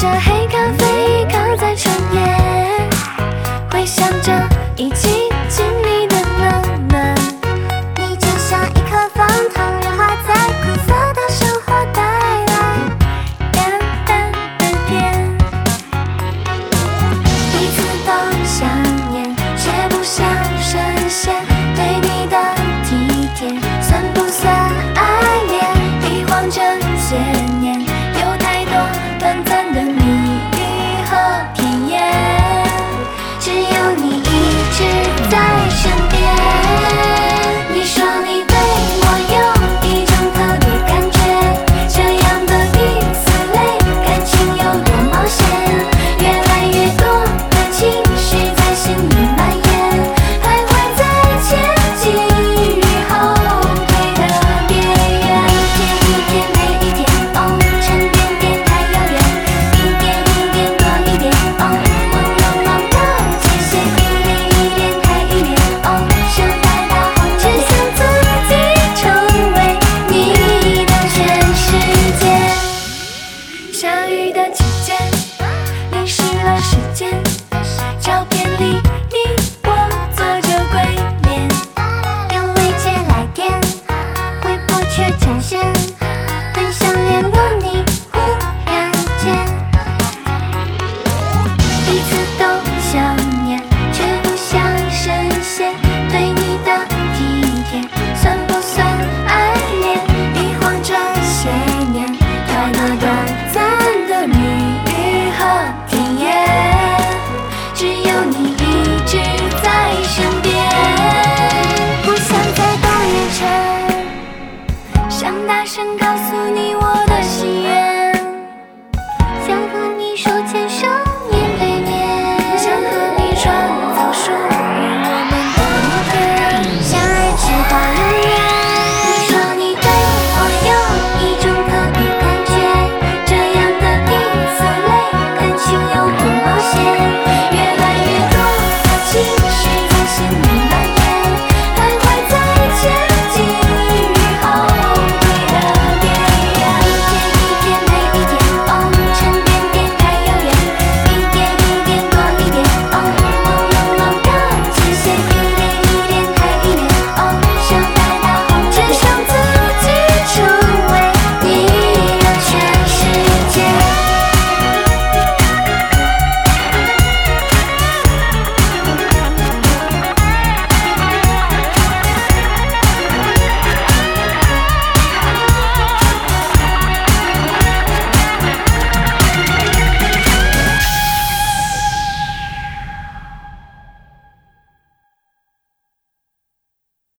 着黑咖时间。